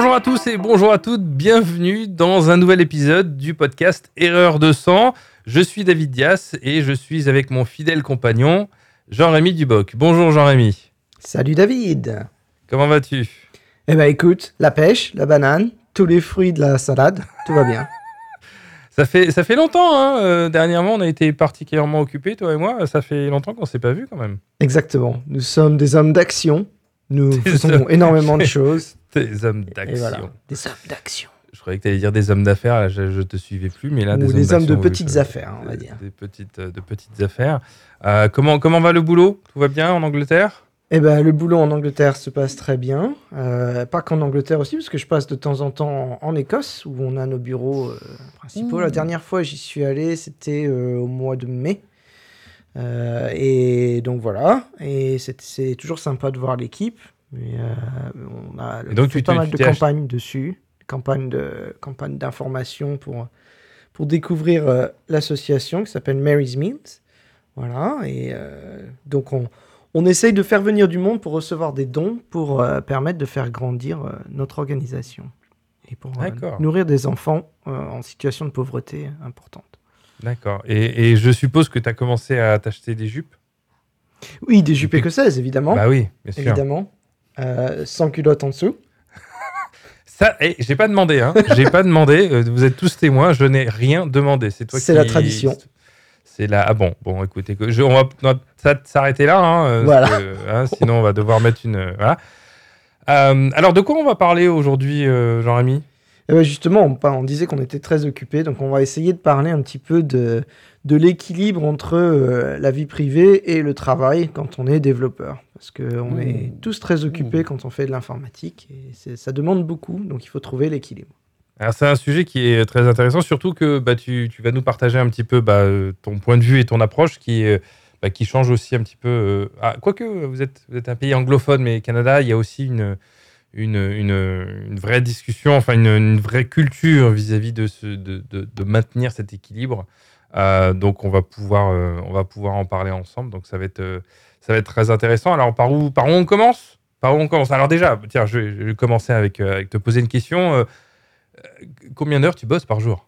Bonjour à tous et bonjour à toutes, bienvenue dans un nouvel épisode du podcast Erreur de sang. Je suis David Dias et je suis avec mon fidèle compagnon Jean-Rémy Duboc. Bonjour Jean-Rémy. Salut David. Comment vas-tu? Eh ben écoute, la pêche, la banane, tous les fruits de la salade, tout va bien. Ça fait, ça fait longtemps, hein euh, dernièrement on a été particulièrement occupés, toi et moi, ça fait longtemps qu'on s'est pas vu quand même. Exactement, nous sommes des hommes d'action, nous faisons énormément de choses. Des hommes d'action. voilà, des hommes d'action. Je croyais que tu allais dire des hommes d'affaires, je, je te suivais plus, mais là Ou des hommes des hommes de oui, petites affaires, on va dire. Des petites, de petites affaires. Euh, comment, comment va le boulot? Tout va bien en Angleterre? Eh ben le boulot en Angleterre se passe très bien. Euh, pas qu'en Angleterre aussi, parce que je passe de temps en temps en, en Écosse, où on a nos bureaux euh, principaux. Mmh. La dernière fois j'y suis allé, c'était euh, au mois de mai. Et donc voilà, et c'est toujours sympa de voir l'équipe. Mais euh, on a donc, fait tu pas mal tu de campagnes dessus, campagnes de campagnes d'information pour pour découvrir euh, l'association qui s'appelle Mary's Meals. Voilà, et euh, donc on on essaye de faire venir du monde pour recevoir des dons pour euh, permettre de faire grandir euh, notre organisation et pour euh, nourrir des enfants en situation de pauvreté importante. D'accord. Et, et je suppose que tu as commencé à t'acheter des jupes? Oui, des jupes écossaises, évidemment. Bah oui, bien sûr. évidemment. Euh, sans culotte en dessous. Ça, eh, j'ai pas demandé, hein. j'ai pas demandé. euh, Vous êtes tous témoins, je n'ai rien demandé. C'est toi C'est qui- la tradition. C'est la. Ah bon, bon, écoutez, je- on va s'arrêter là, hein, Voilà. que, hein, sinon on va devoir mettre une. euh, voilà. Euh, alors, de quoi on va parler aujourd'hui, Jean-Rémy? Eh ben, justement, on, on disait qu'on était très occupés, donc on va essayer de parler un petit peu de, de l'équilibre entre euh, la vie privée et le travail quand on est développeur. Parce qu'on Mmh. est tous très occupés Mmh. quand on fait de l'informatique et ça demande beaucoup, donc il faut trouver l'équilibre. Alors, c'est un sujet qui est très intéressant, surtout que bah, tu, tu vas nous partager un petit peu bah, euh, ton point de vue et ton approche qui, euh, bah, qui change aussi un petit peu. ah, quoique, vous êtes, vous êtes un pays anglophone, mais Canada, il y a aussi une, une, une, une vraie discussion, enfin une, une vraie culture vis-à-vis de, de, de maintenir cet équilibre. Euh, donc, on va, pouvoir, euh, on va pouvoir en parler ensemble. Donc, ça va être, euh, ça va être très intéressant. Alors, par où, par où on commence? Par où on commence? Alors, déjà, tiens, je vais, je vais commencer avec, avec te poser une question. Combien d'heures tu bosses par jour?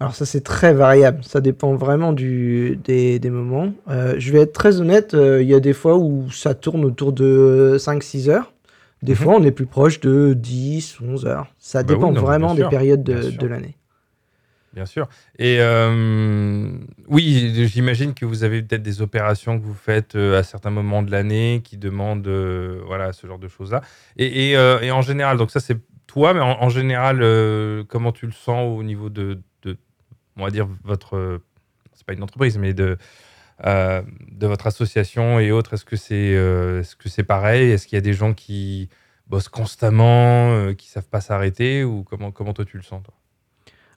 Alors ça c'est très variable, ça dépend vraiment du, des, des moments. Je vais être très honnête, il y a des fois où ça tourne autour de 5-6 heures. Des Mhm. fois on est plus proche de 10, 11 heures. Ça Bah dépend oui, non, mais vraiment des périodes de l'année. Bien sûr. Et euh, oui, j'imagine que vous avez peut-être des opérations que vous faites euh, à certains moments de l'année qui demandent euh, voilà, ce genre de choses-là. Et, en général, donc ça c'est toi, mais en, général, comment tu le sens au niveau de, on va dire, votre... c'est pas une entreprise, mais de, de votre association et autres? Est-ce que c'est est-ce que pareil? Est-ce qu'il y a des gens qui bossent constamment, qui savent pas s'arrêter? Ou comment, comment toi tu le sens toi?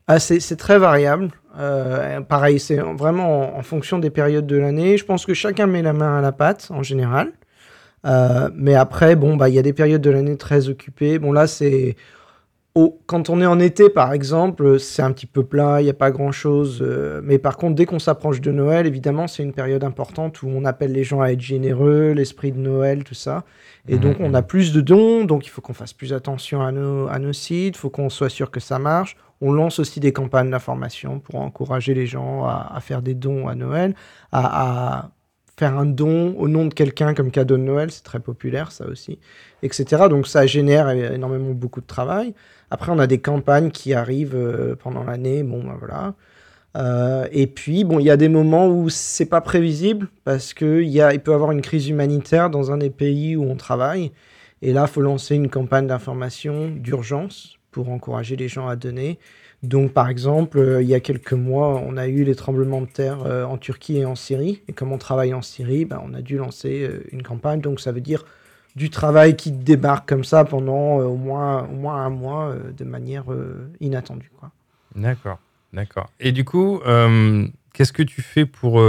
Ah, c'est très variable. Euh, pareil, c'est vraiment en, en fonction des périodes de l'année. Je pense que chacun met la main à la pâte en général. Euh, mais après, bon, bah, il y a des périodes de l'année très occupées. Bon, là, c'est. quand on est en été, par exemple, c'est un petit peu plat, il n'y a pas grand-chose. euh, mais par contre, dès qu'on s'approche de Noël, évidemment, c'est une période importante où on appelle les gens à être généreux, l'esprit de Noël, tout ça. Et Mhm, donc, on a plus de dons, donc il faut qu'on fasse plus attention à nos, à nos sites, il faut qu'on soit sûr que ça marche. On lance aussi des campagnes d'information pour encourager les gens à, faire des dons à Noël, à, faire un don au nom de quelqu'un comme cadeau de Noël, c'est très populaire ça aussi, etc. Donc ça génère énormément beaucoup de travail. Après, on a des campagnes qui arrivent euh, pendant l'année, bon ben voilà. Euh, et puis, bon, il y a des moments où c'est pas prévisible parce que il y a, il peut y avoir une crise humanitaire dans un des pays où on travaille. Et là, il faut lancer une campagne d'information d'urgence pour encourager les gens à donner. Donc, par exemple, euh, il y a quelques mois, on a eu les tremblements de terre euh, en Turquie et en Syrie. Et comme on travaille en Syrie, ben, on a dû lancer euh, une campagne. Donc, ça veut dire du travail qui débarque comme ça pendant au, moins, au moins un mois de manière inattendue. D'accord, d'accord. Et du coup, qu'est-ce que tu fais pour,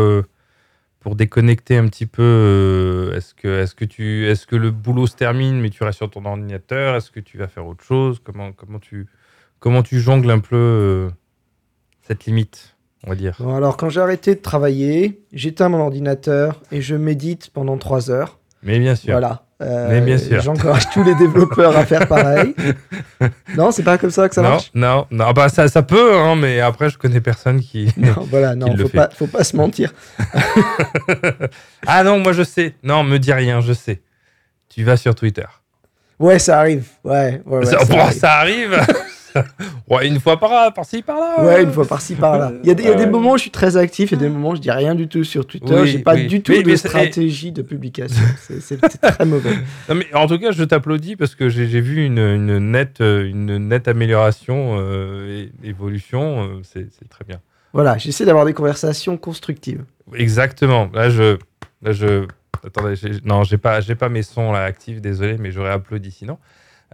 pour déconnecter un petit peu euh, Est-ce que, est que tu, est que le boulot se termine, mais tu restes sur ton ordinateur? Est-ce que tu vas faire autre chose? Comment, comment, tu, comment tu jongles un peu euh, cette limite, on va dire? Bon, alors, quand j'ai arrêté de travailler, j'éteins mon ordinateur et je médite pendant trois heures. Mais bien sûr. Voilà. Euh, Mais bien sûr. J'encourage tous les développeurs à faire pareil. non, c'est pas comme ça que ça non, marche? non, non, bah ça, ça peut, hein, mais après, je connais personne qui. Non, voilà, non, faut pas, faut pas se mentir. ah non, moi je sais. Non, me dis rien, je sais. Tu vas sur Twitter. Ouais, ça arrive. Ouais, ouais, ouais, ça, ça bon, arrive. ça arrive. ouais, une fois par par-ci, par-là. Ouais, une fois par-ci, par-là. Il y a, des, il y a des Ouais. moments où je suis très actif et des moments où je dis rien du tout sur Twitter. Oui, J'ai pas oui. du tout Mais- de mais stratégie de publication. C'est très mauvais. Non, mais en tout cas, je t'applaudis parce que j'ai vu une, une nette, euh, une nette amélioration, euh, et évolution. euh, C'est c'est très bien. Voilà, j'essaie d'avoir des conversations constructives. Exactement. Là, je, là, je. Attendez, non, j'ai pas, j'ai pas mes sons là actifs. Désolé, mais j'aurais applaudi sinon.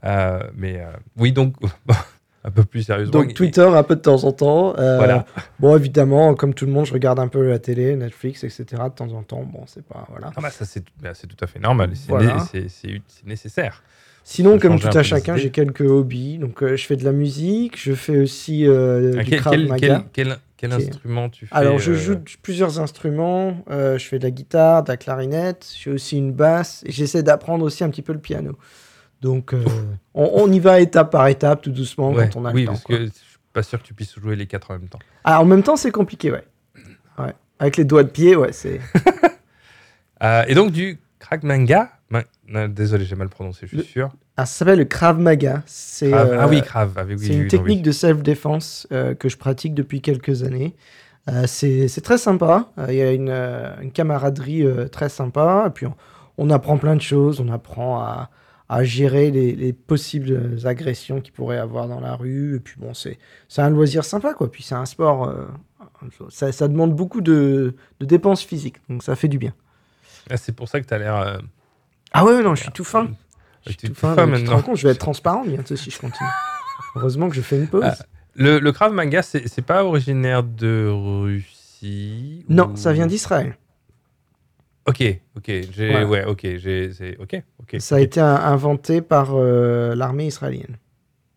Euh, mais euh, oui, donc un peu plus sérieusement. Donc Twitter un peu de temps en temps. Euh, Voilà. Bon, évidemment, comme tout le monde, je regarde un peu la télé, Netflix, etc. De temps en temps. Bon, c'est pas voilà. Ah bah, ça c'est bah, tout à fait normal. C'est Voilà. né- nécessaire. Sinon, comme tout à chacun, j'ai quelques hobbies. Donc, euh, je fais de la musique, je fais aussi euh, Ah, du quel, Krav quel, Maga. quel, instrument tu fais Alors, je euh, joue plusieurs instruments. Je fais de la guitare, de la clarinette. J'ai aussi une basse. Et j'essaie d'apprendre aussi un petit peu le piano. Donc, euh, on, on y va étape par étape, tout doucement, ouais, quand on a oui, le temps. parce quoi. que je suis pas sûr que tu puisses jouer les quatre en même temps. Ah, en même temps, c'est compliqué, ouais. ouais. Avec les doigts de pied, ouais, c'est. Euh, et donc du Krav Maga. Ma- non, désolé, j'ai mal prononcé, je suis Le- sûr. Ah, ça s'appelle le Krav Maga. C'est Krav- euh, ah oui, Krav. ah oui, oui, c'est oui, une technique oui. de self-défense euh, que je pratique depuis quelques années. Euh, c'est c'est très sympa. Euh, Il y a une, euh, une camaraderie euh, très sympa. Et puis, on, on apprend plein de choses. On apprend à, à gérer les, les possibles agressions qu'il pourrait avoir dans la rue. Et puis, bon, c'est un loisir sympa, quoi. Puis, c'est un sport. euh, ça, ça demande beaucoup de, de dépenses physiques. Donc, ça fait du bien. Ah, c'est pour ça que tu as l'air. euh, Ah ouais, non, je suis tout fin. Je suis tout fin. tu te maintenant. rends compte, je vais être transparent bientôt si je continue. Heureusement que je fais une pause. Ah, Le, le Krav Maga, c'est c'est pas originaire de Russie non, ou- ça vient d'Israël. Ok, ok, j'ai, ouais, ok, j'ai, c'est, ok, ok. Ça a été inventé par euh, l'armée israélienne.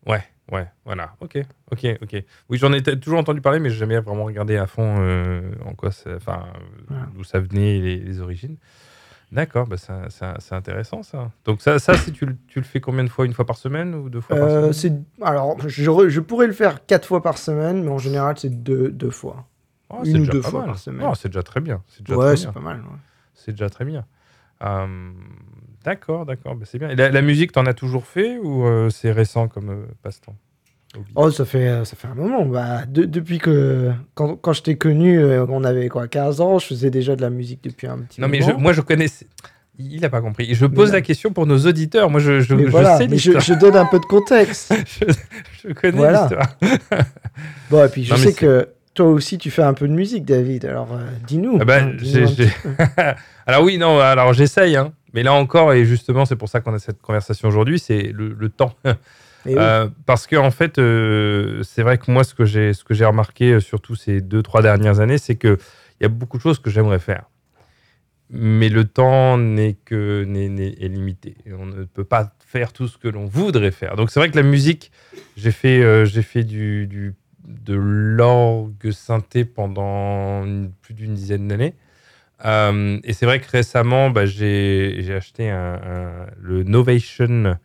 Ouais, ouais, voilà, ok, ok, ok. Oui, j'en ai toujours entendu parler, mais j'ai jamais vraiment regardé à fond euh, en quoi, enfin, Voilà. d'où ça venait, les, les origines. D'accord, bah c'est intéressant ça. Donc ça, ça si tu, le- tu le fais combien de fois, une fois par semaine ou deux fois par Euh, semaine? c'est alors je, je pourrais le faire quatre fois par semaine, mais en général c'est deux, deux fois. Oh, une c'est ou déjà deux pas fois mal. par semaine. Oh, c'est déjà très bien. C'est déjà Ouais, c'est pas mal. ouais. C'est déjà très bien. Euh, d'accord, d'accord, bah, c'est bien. Et la, la musique, t'en as toujours fait ou euh, c'est récent comme euh, passe-temps? Oh, ça fait, ça fait un moment. Bah, de- depuis que quand, quand je t'ai connu, euh, on avait quoi 15 ans, je faisais déjà de la musique depuis un petit Non, mais moment. je- moi, je connais. Il n'a pas compris. Je pose la question pour nos auditeurs. Moi, je, je, Mais je voilà, sais mais je, je donne un peu de contexte. je, connais Voilà. l'histoire. Bon, et puis je Non, sais que toi aussi tu fais un peu de musique, David. Alors euh, dis-nous. Ah bah, hein, peu. alors oui, non, alors j'essaye. Hein. Mais là encore, et justement, c'est pour ça qu'on a cette conversation aujourd'hui, c'est le, le temps. Oui. Euh, parce que en fait, euh, c'est vrai que moi, ce que j'ai, ce que j'ai remarqué, surtout ces deux, trois dernières années, c'est que il y a beaucoup de choses que j'aimerais faire, mais le temps n'est que n'est, n'est- est limité. Et on ne peut pas faire tout ce que l'on voudrait faire. Donc c'est vrai que la musique, j'ai fait, euh, j'ai fait du, du- de l'orgue synthé pendant plus d'une dizaine d'années. Euh, et c'est vrai que récemment, bah, j'ai, acheté le Novation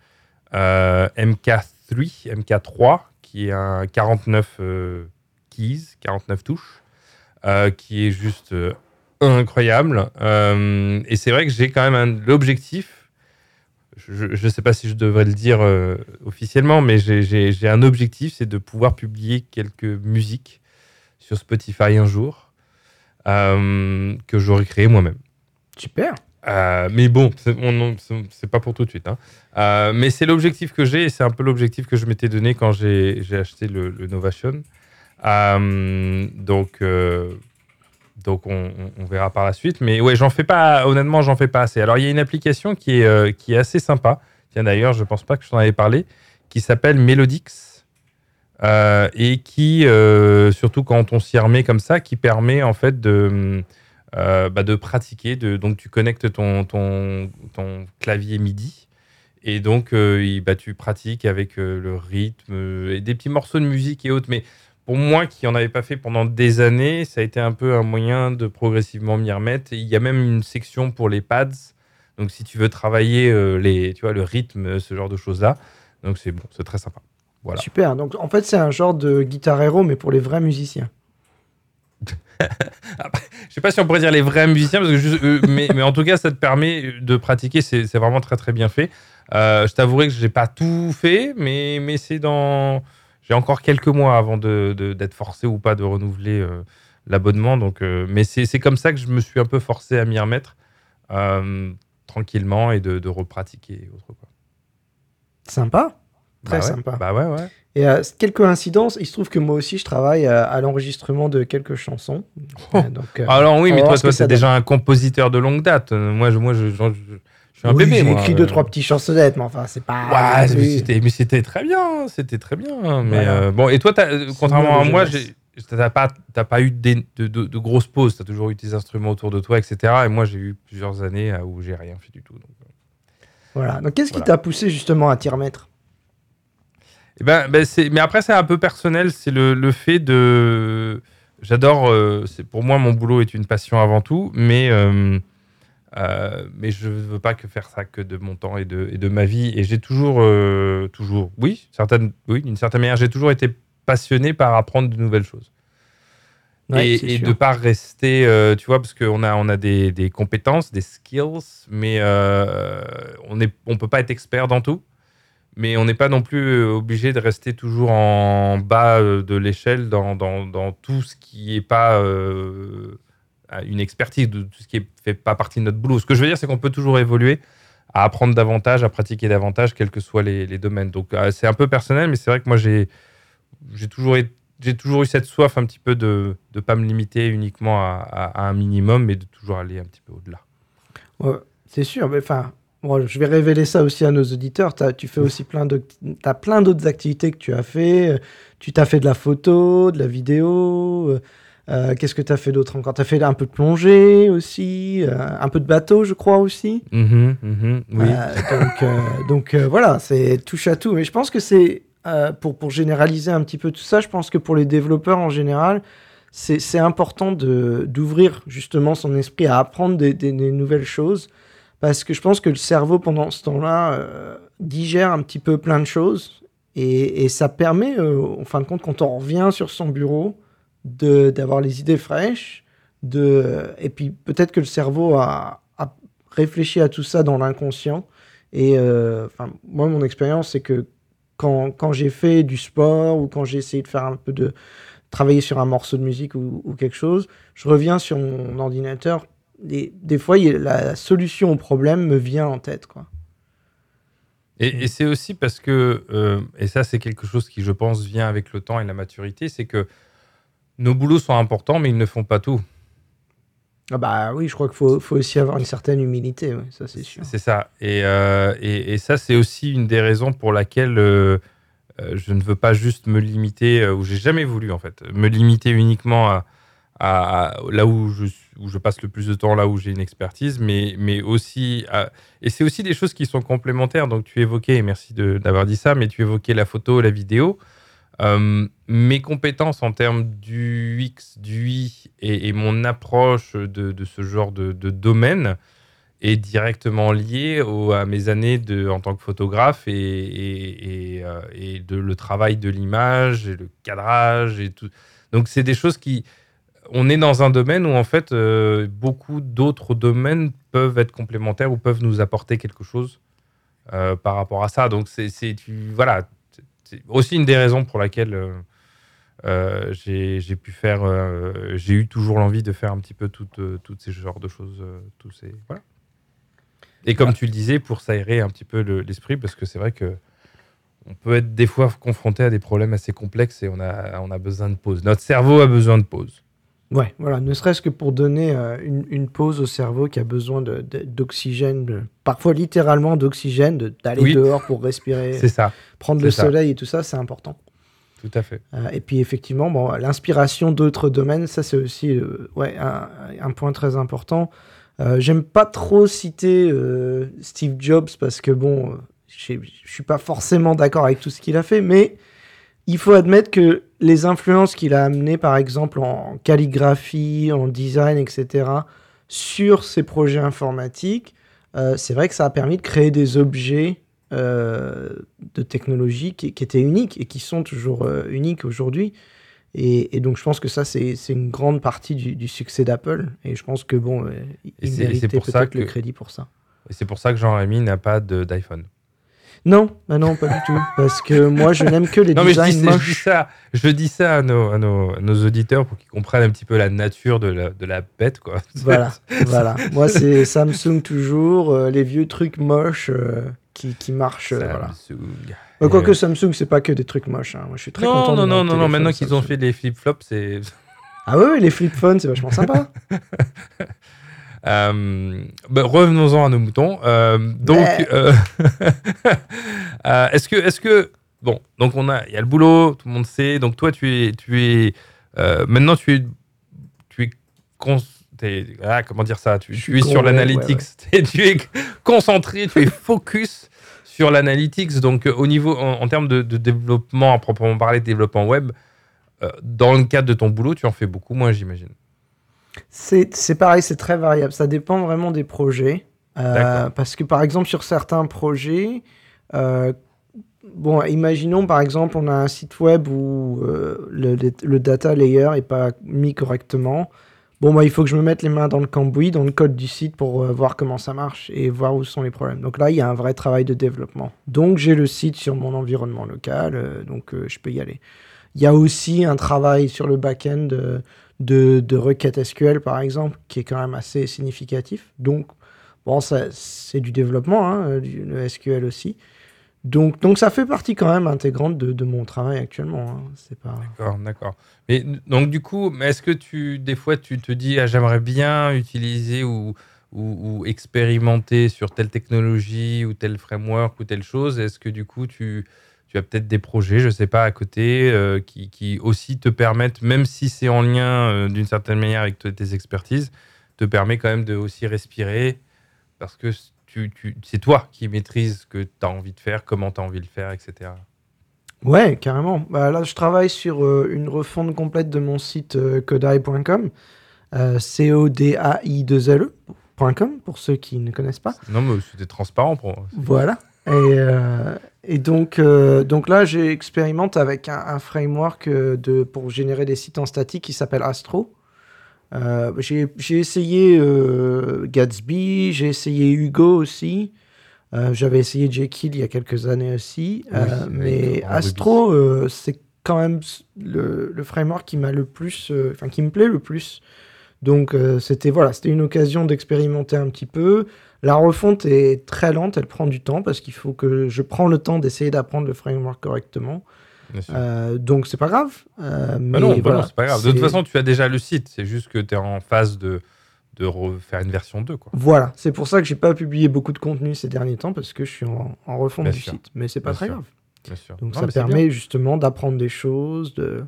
euh, MK3, MK3, qui est un 49 euh, keys, 49 touches, qui est juste incroyable. Et c'est vrai que j'ai quand même l'objectif, je ne sais pas si je devrais le dire euh, officiellement, mais j'ai- un objectif, c'est de pouvoir publier quelques musiques sur Spotify un jour euh, que j'aurais créé moi-même. Super. Euh, mais bon, c'est pas pour tout de suite. hein. Mais c'est l'objectif que j'ai et c'est un peu l'objectif que je m'étais donné quand j'ai acheté le, le Novation. Donc, donc on, verra par la suite. Mais ouais, j'en fais pas, honnêtement, j'en fais pas assez. Alors, il y a une application qui est, euh, qui est assez sympa. Tiens, d'ailleurs, je pense pas que je t'en avais parlé, qui s'appelle Melodix. euh, et qui, euh, surtout quand on s'y remet comme ça, qui permet en fait de, bah, de pratiquer. Donc, tu connectes ton, ton, ton clavier MIDI. Et donc, bah, tu pratiques avec le rythme et des petits morceaux de musique et autres. Mais pour moi, qui en avais pas fait pendant des années, ça a été un peu un moyen de progressivement m'y remettre. Et il y a même une section pour les pads. Donc, si tu veux travailler euh, les, tu vois, le rythme, ce genre de choses-là, donc c'est bon, c'est très sympa. Voilà. Super. Donc, en fait, c'est un genre de guitare héros, mais pour les vrais musiciens. je sais pas si on pourrait dire les vrais musiciens, parce que euh, mais, mais, en tout cas, ça te permet de pratiquer. C'est vraiment très très bien fait. Euh, je t'avouerai que j'ai pas tout fait, mais, mais c'est dans. J'ai encore quelques mois avant d'être de, forcé ou pas de renouveler euh, l'abonnement. Donc, mais c'est comme ça que je me suis un peu forcé à m'y remettre tranquillement et de, de repratiquer autre quoi. Sympa. Très bah sympa. Bah ouais, ouais. Et euh, quelques incidences, il se trouve que moi aussi je travaille euh, à, l'enregistrement de quelques chansons. Oh. donc, euh, Alors oui, mais toi, toi c'est déjà un compositeur de longue date. Moi, je, moi, je, je, suis un bébé. J'ai écrit deux trois petits chansonnettes, mais enfin, c'est pas. Ouais, mais c'était très bien, c'était très bien. Mais bon, et toi, contrairement à moi, t'as pas, pas eu de, de, de, grosses pauses. T'as toujours eu tes instruments autour de toi, etc. Et moi, j'ai eu plusieurs années où j'ai rien fait du tout. Donc, voilà. Donc, qu'est-ce qui t'a poussé justement à t'y remettre? Eh ben, ben mais après, c'est un peu personnel. C'est le, le, fait de. J'adore. Euh, pour moi, mon boulot est une passion avant tout, mais. Euh, euh, mais je ne veux pas que faire ça que de mon temps et de, et de ma vie. Et j'ai toujours, toujours, oui, certaines, oui, d'une certaine manière, j'ai toujours été passionné par apprendre de nouvelles choses. et, de ne pas rester, tu vois, parce qu'on a, on a des, des, compétences, des skills, mais on ne on peut pas être expert dans tout mais on n'est pas non plus euh, obligé de rester toujours en bas euh, de l'échelle dans, dans, dans, tout ce qui n'est pas euh, une expertise, de tout ce qui ne fait pas partie de notre boulot. Ce que je veux dire, c'est qu'on peut toujours évoluer, à apprendre davantage, à pratiquer davantage, quels que soient les, les domaines. Donc c'est un peu personnel, mais c'est vrai que moi, j'ai toujours, j'ai toujours eu cette soif un petit peu de ne pas me limiter uniquement à, à, un minimum, mais de toujours aller un petit peu au-delà. Ouais, c'est sûr, mais enfin, je vais révéler ça aussi à nos auditeurs. As, tu fais aussi plein de, as plein d'autres activités que tu as fait. Tu t'as fait de la photo, de la vidéo. Euh, euh, qu'est-ce que tu as fait d'autre encore? Tu as fait un peu de plongée aussi, euh, un peu de bateau, je crois aussi. Mm-hmm, mm-hmm, oui. donc, donc voilà, c'est touche à tout. Mais je pense que c'est, pour, pour généraliser un petit peu tout ça, je pense que pour les développeurs en général, c'est important d'ouvrir justement son esprit à apprendre des, des nouvelles choses parce que je pense que le cerveau, pendant ce temps-là, euh, digère un petit peu plein de choses. Et, ça permet, euh, en fin de compte, quand on revient sur son bureau, d'avoir les idées fraîches. De, et puis peut-être que le cerveau a, réfléchi à tout ça dans l'inconscient. Et euh, moi, mon expérience, c'est que quand, quand j'ai fait du sport ou quand j'ai essayé de faire un peu de travailler sur un morceau de musique ou, quelque chose, je reviens sur mon ordinateur des, fois, la solution au problème me vient en tête. Quoi. Et, c'est aussi parce que, euh, et ça c'est quelque chose qui je pense vient avec le temps et la maturité, c'est que nos boulots sont importants, mais ils ne font pas tout. Ah bah oui, je crois qu'il faut, faut, aussi avoir une certaine humilité, ça c'est sûr. C'est ça. Euh, et, et, ça c'est aussi une des raisons pour laquelle euh, je ne veux pas juste me limiter, ou j'ai jamais voulu en fait, me limiter uniquement à, à, là où je, où je passe le plus de temps, là où j'ai une expertise, mais, mais aussi. et c'est aussi des choses qui sont complémentaires. Donc, tu évoquais, et merci d'avoir dit ça, mais tu évoquais la photo, la vidéo. Euh, mes compétences en termes du X, du Y et, mon approche de, ce genre de, domaine est directement liée à mes années en tant que photographe euh, et de le travail de l'image et le cadrage et tout. Donc, c'est des choses qui, on est dans un domaine où en fait euh, beaucoup d'autres domaines peuvent être complémentaires ou peuvent nous apporter quelque chose par rapport à ça. Donc c'est voilà, c'est aussi une des raisons pour laquelle euh, j'ai pu faire, j'ai eu toujours l'envie de faire un petit peu toutes toutes ces genres de choses, tous ces voilà. Et comme tu le disais, pour s'aérer un petit peu l'esprit, parce que c'est vrai que on peut être des fois confronté à des problèmes assez complexes et on a, on a besoin de pause. Notre cerveau a besoin de pause. Ouais, voilà, ne serait-ce que pour donner euh, une, pause au cerveau qui a besoin d'oxygène, parfois littéralement d'oxygène, d'aller dehors pour respirer, ça. prendre le soleil et tout ça, c'est important. Tout à fait. Euh, et puis effectivement, bon, l'inspiration d'autres domaines, ça c'est aussi euh, ouais, un, point très important. J'aime pas trop citer Steve Jobs parce que bon, je suis pas forcément d'accord avec tout ce qu'il a fait, mais il faut admettre que les influences qu'il a amenées, par exemple en calligraphie, en design, etc., sur ses projets informatiques, euh, c'est vrai que ça a permis de créer des objets euh, de technologie qui, qui étaient uniques et qui sont toujours euh, uniques aujourd'hui. Et, et donc, je pense que ça, c'est une grande partie du, du succès d'Apple. Et je pense que, bon, il méritait peut-être le crédit pour ça. Et c'est pour ça que Jean-Rémy n'a pas d'iPhone. Non, bah non, pas du tout. Parce que moi, je n'aime que les Non, mais je dis, designs je dis moches. ça, je dis ça à nos, à nos, à nos auditeurs pour qu'ils comprennent un petit peu la nature de la, de la bête, quoi. Voilà, voilà. Moi, c'est Samsung toujours, euh, les vieux trucs moches euh, qui, qui marchent. euh, voilà. Samsung. Bah, Quoique Samsung, c'est pas que des trucs moches. hein. Moi, je suis très non, content. non, non, non, non, maintenant qu'ils ont fait les flip-flops, c'est. Ah oui, les flip phones, c'est vachement sympa. Euh, bah, Revenons-en à nos moutons. Euh, donc, Ouais. euh, est-ce que, est-ce que, bon, donc on a, il y a le boulot, tout le monde sait. Donc toi, tu es, tu es, maintenant tu es, tu es, cons- ah, comment dire ça Tu, es sur ouais, l'analytics. tu es concentré, tu es focus sur l'analytics. Donc au niveau, en, en termes de, de développement, à proprement parler, de développement web, dans le cadre de ton boulot, tu en fais beaucoup moins, j'imagine. C'est pareil, c'est très variable. Ça dépend vraiment des projets. Euh, parce que par exemple, sur certains projets, euh, bon, imaginons par exemple, on a un site web où euh, le, data layer est pas mis correctement. Bon, bah, il faut que je me mette les mains dans le cambouis, dans le code du site pour voir comment ça marche et voir où sont les problèmes. Donc là, il y a un vrai travail de développement. Donc j'ai le site sur mon environnement local, donc je peux y aller. Il y a aussi un travail sur le back-end de, de requêtes SQL, par exemple, qui est quand même assez significatif. Donc, bon, ça, c'est du développement, hein, du- le SQL aussi. Donc, donc, ça fait partie quand même intégrante de, mon travail actuellement. hein. C'est pas... D'accord, d'accord. Mais donc du coup, est-ce que tu des fois tu te dis ah, j'aimerais bien utiliser ou, ou, ou expérimenter sur telle technologie ou tel framework ou telle chose Est-ce que du coup tu, tu as peut-être des projets, je sais pas, à côté euh, qui, qui aussi te permettent, même si c'est en lien euh, d'une certaine manière avec te- tes expertises, te permet quand même de aussi respirer parce que tu, tu, c'est toi qui maîtrises ce que tu as envie de faire, comment tu as envie de le faire, etc. Ouais, carrément. Bah, là, je travaille sur euh, une refonte complète de mon site euh, kodai.com. Euh, C-O-D-A-I-2-L-E.com, pour ceux qui ne connaissent pas. Non, mais c'était transparent pour moi. Voilà. Et, euh, et donc, euh, donc là, j'expérimente avec un, un framework euh, de, pour générer des sites en statique qui s'appelle Astro. Euh, j'ai essayé Gatsby, j'ai essayé Hugo aussi. J'avais essayé Jekyll il y a quelques années aussi. Oui, mais Astro, c'est quand même le, le framework qui m'a le plus, enfin qui me plaît le plus. Donc c'était voilà, c'était une occasion d'expérimenter un petit peu. La refonte est très lente, elle prend du temps parce qu'il faut que je prends le temps d'essayer d'apprendre le framework correctement. Euh, donc c'est pas grave. Euh, Bah mais non, bah voilà, non, c'est pas grave. De toute façon, tu as déjà le site. C'est juste que tu es en phase de, de refaire une version 2. Quoi. Voilà, c'est pour ça que j'ai pas publié beaucoup de contenu ces derniers temps parce que je suis en, en refonte Bien du sûr. site. Mais c'est pas Bien très sûr. grave. Bien sûr. Donc Non, ça permet justement d'apprendre des choses, de,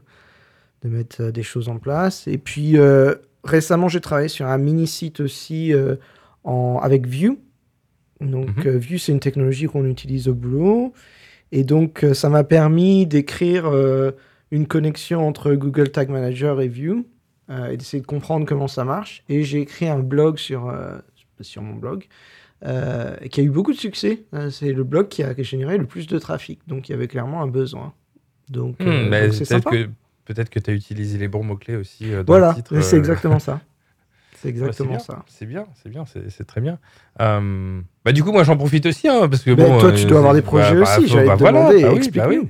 de mettre euh, des choses en place. Et puis euh, récemment, j'ai travaillé sur un mini site aussi en, avec Vue. Donc euh, Vue, c'est une technologie qu'on utilise au boulot. Et donc euh, ça m'a permis d'écrire euh, une connexion entre Google Tag Manager et Vue euh, et d'essayer de comprendre comment ça marche. Et j'ai écrit un blog sur, euh, sur mon blog. qui a eu beaucoup de succès. C'est le blog qui a généré le plus de trafic. Donc il y avait clairement un besoin. Donc, Hmm, c'est peut-être sympa. que, peut-être que tu as utilisé les bons mots-clés aussi euh, dans Voilà, le titre. c'est exactement ça. C'est exactement bien, ça. C'est bien, c'est bien, c'est très bien. Euh, bah, du coup, moi, j'en profite aussi. hein, parce que, Mais bon, toi, tu euh, dois avoir des bah, projets bah, aussi. J'allais bah, te voilà, demander, bah oui, bah explique-nous. oui.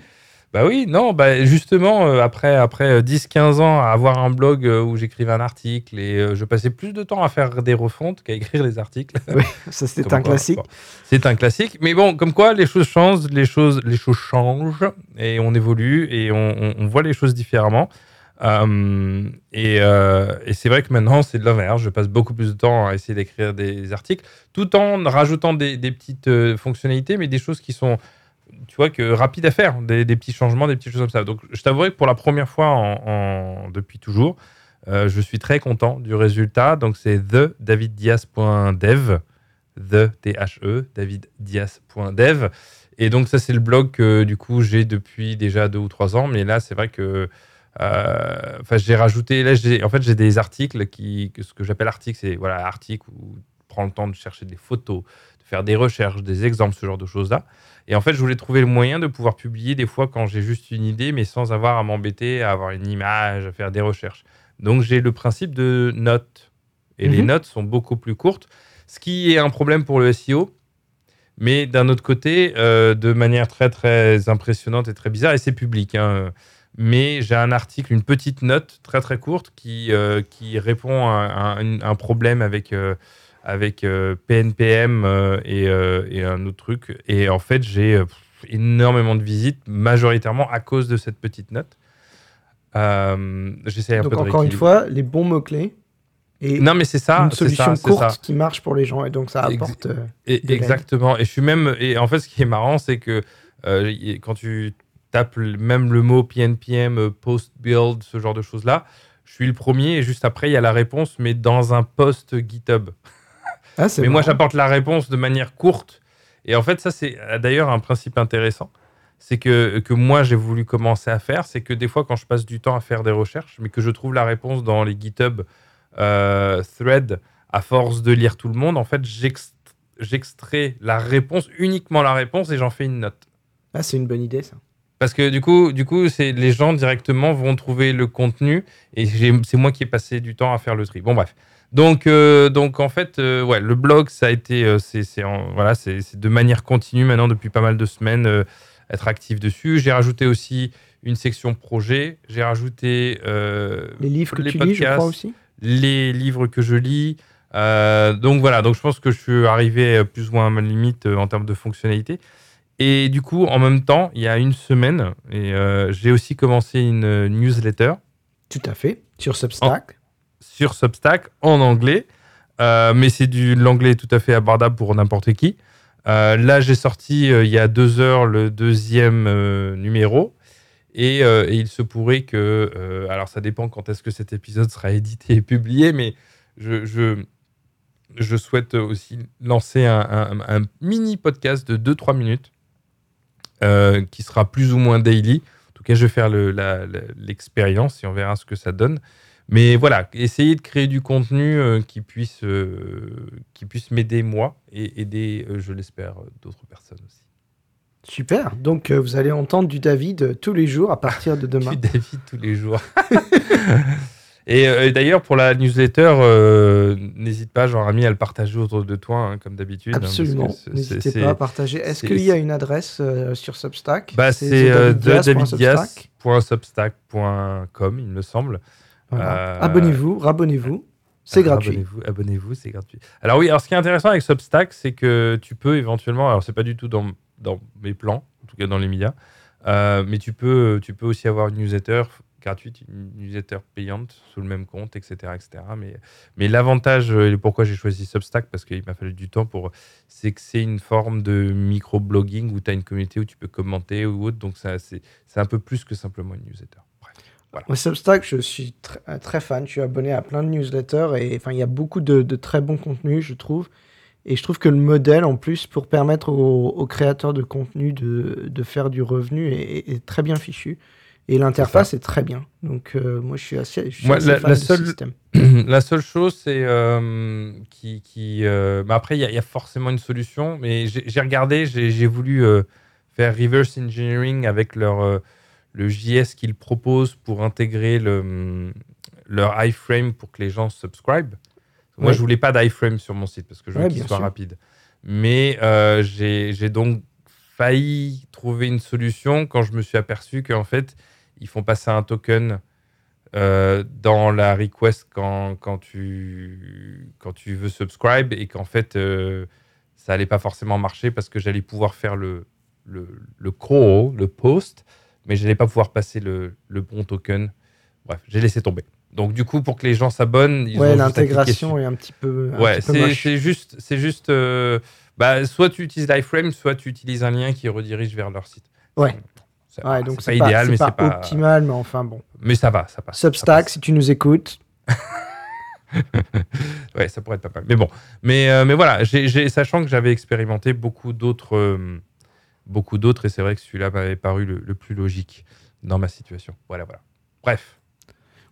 Bah oui, non, bah justement, euh, après, après 10-15 ans à avoir un blog euh, où j'écrivais un article et euh, je passais plus de temps à faire des refontes qu'à écrire les articles. Ça, c'était un quoi, classique. c'est un classique. Mais bon, comme quoi, les choses changent, les choses, les choses changent et on évolue et on, on- on voit les choses différemment. Euh, et et c'est vrai que maintenant, c'est de l'inverse. Je passe beaucoup plus de temps à essayer d'écrire des articles tout en rajoutant des, petites euh, fonctionnalités, mais des choses qui sont, tu vois, que rapides à faire, des, petits changements, des petites choses comme ça. Donc, je t'avouerai que pour la première fois depuis toujours, euh, je suis très content du résultat. Donc, c'est thedaviddias.dev, the T-H-E, daviddias.dev. Et donc, ça, c'est le blog que, du coup, j'ai depuis déjà deux ou trois ans. Mais là, c'est vrai que. Euh, Enfin, j'ai rajouté. Là, j'ai, en fait, j'ai des articles qui. ce que j'appelle articles, c'est voilà, article ou prends le temps de chercher des photos, de faire des recherches, des exemples, ce genre de choses-là. Et en fait, je voulais trouver le moyen de pouvoir publier des fois quand j'ai juste une idée, mais sans avoir à m'embêter, à avoir une image, à faire des recherches. Donc j'ai le principe de notes. Et les Mhm. notes sont beaucoup plus courtes, ce qui est un problème pour le SEO. Mais d'un autre côté, euh, de manière très très impressionnante et très bizarre, et c'est public. hein, mais j'ai un article, une petite note très très courte qui, euh, qui répond à, un- problème avec, euh, avec euh, PNPM et, et un autre truc. Et en fait, j'ai énormément de visites, majoritairement à cause de cette petite note. J'essaie un Donc peu de encore une fois, les bons mots-clés et Non, mais c'est ça. une c'est solution ça, courte ça. qui marche pour les gens. Et donc ça apporte. Et- exactement. Et je suis même. Et en fait, ce qui est marrant, c'est que quand tu tapes le- même le mot PNPM, euh, post build, ce genre de choses là, je suis le premier et juste après il y a la réponse, mais dans un post GitHub. Ah, Mais moi, j'apporte la réponse de manière courte. Et en fait, ça, c'est euh, d'ailleurs un principe intéressant. C'est que, que moi, j'ai voulu commencer à faire. C'est que des fois, quand je passe du temps à faire des recherches, mais que je trouve la réponse dans les GitHub euh, threads, à force de lire tout le monde, en fait, j'ext- j'extrais la réponse, uniquement la réponse, et j'en fais une note. Ah, c'est une bonne idée ça. Parce que du coup, du coup c'est les gens directement vont trouver le contenu et c'est moi qui ai passé du temps à faire le tri. Bon bref. Donc, euh, donc en fait, euh, ouais, le blog, ça a été, euh, c'est, voilà, de manière continue maintenant depuis pas mal de semaines être actif dessus. J'ai rajouté aussi une section projet. J'ai rajouté Les livres que les tu lis, je crois podcasts, aussi. les livres que je lis. Donc voilà, donc je pense que je suis arrivé plus ou moins à ma limite en termes de fonctionnalité. Et du coup, en même temps, il y a une semaine, et, euh, j'ai aussi commencé une newsletter Tout à fait. Sur Substack. sur Substack en anglais, Euh, mais c'est du l'anglais tout à fait abordable pour n'importe qui. Euh, là, j'ai sorti il y a deux heures le deuxième numéro. Et, et il se pourrait que. alors, ça dépend quand est-ce que cet épisode sera édité et publié, mais je, je, je souhaite aussi lancer un, un- un mini podcast de 2-3 minutes qui sera plus ou moins daily. En tout cas, je vais faire le- l'expérience et on verra ce que ça donne. Mais voilà, essayer de créer du contenu euh, qui puisse, euh, qui puisse m'aider moi et aider, euh, je l'espère, euh, d'autres personnes aussi. Super. Donc euh, vous allez entendre du David euh, tous les jours à partir de demain. Tu David tous les jours. et euh, et d'ailleurs, pour la newsletter, euh, n'hésite pas, genre ami, à le partager autour de toi, hein, comme d'habitude. hein, Absolument. c'est- N'hésitez pas à partager. Est-ce qu'il y a une adresse euh, sur Substack? Bah, c'est daviddias.substack.com, il me semble. Voilà. Abonnez-vous, rabonnez-vous. C'est gratuit. Abonnez-vous, abonnez-vous, c'est gratuit. Alors oui, alors ce qui est intéressant avec Substack, c'est que tu peux éventuellement, alors c'est pas du tout dans, dans mes plans, en tout cas dans les médias, euh, mais tu peux, tu peux aussi avoir une newsletter gratuite, une newsletter payante sous le même compte, etc. etc. Mais, mais l'avantage, euh, et pourquoi j'ai choisi Substack, parce qu'il m'a fallu du temps pour, c'est que c'est une forme de micro-blogging où tu as une communauté où tu peux commenter ou autre, donc c'est un peu plus que simplement une newsletter. Moi, Substack, je suis euh, très fan. Je suis abonné à plein de newsletters et il y a beaucoup de, de très bons contenus, je trouve. Et je trouve que le modèle, en plus, pour permettre aux, créateurs de contenu de, de faire du revenu est très bien fichu. Et l'interface est, très bien. Donc, euh, moi, je suis assez, je suis assez la- fan la de ce seule- système. la seule chose, c'est euh, qui. qui euh, bah après, il y, a- il y a forcément une solution, mais j'ai regardé, j'ai voulu euh, faire reverse engineering avec leur, le JS qu'ils proposent pour intégrer le, leur iframe pour que les gens subscribe. Moi, Ouais. je voulais pas d'iframe sur mon site parce que je veux Ouais, qu'il soit sûr. rapide. Mais j'ai j'ai donc failli trouver une solution quand je me suis aperçu qu'en fait, ils font passer un token euh, dans la request quand, quand, tu, quand tu veux subscribe et qu'en fait, euh, ça allait pas forcément marcher parce que j'allais pouvoir faire le, le, le crawl, le post, mais j'allais pas pouvoir passer le, le bon token. Bref, j'ai laissé tomber. Donc du coup, pour que les gens s'abonnent, ils Ouais, l'intégration est un petit peu. un Ouais, c'est juste, c'est juste, euh, bah, soit tu utilises l'iframe, soit tu utilises un lien qui redirige vers leur site. Ouais. C'est Ouais, c'est donc pas c'est pas, idéal, mais c'est pas. optimal, mais enfin bon. Mais ça va, ça passe. Substack, si tu nous écoutes, Ouais, ça pourrait être pas mal. Mais bon, mais, euh, mais voilà, sachant que j'avais expérimenté beaucoup d'autres, euh, beaucoup d'autres, et c'est vrai que celui-là m'avait paru le, le plus logique dans ma situation. Voilà, voilà. Bref.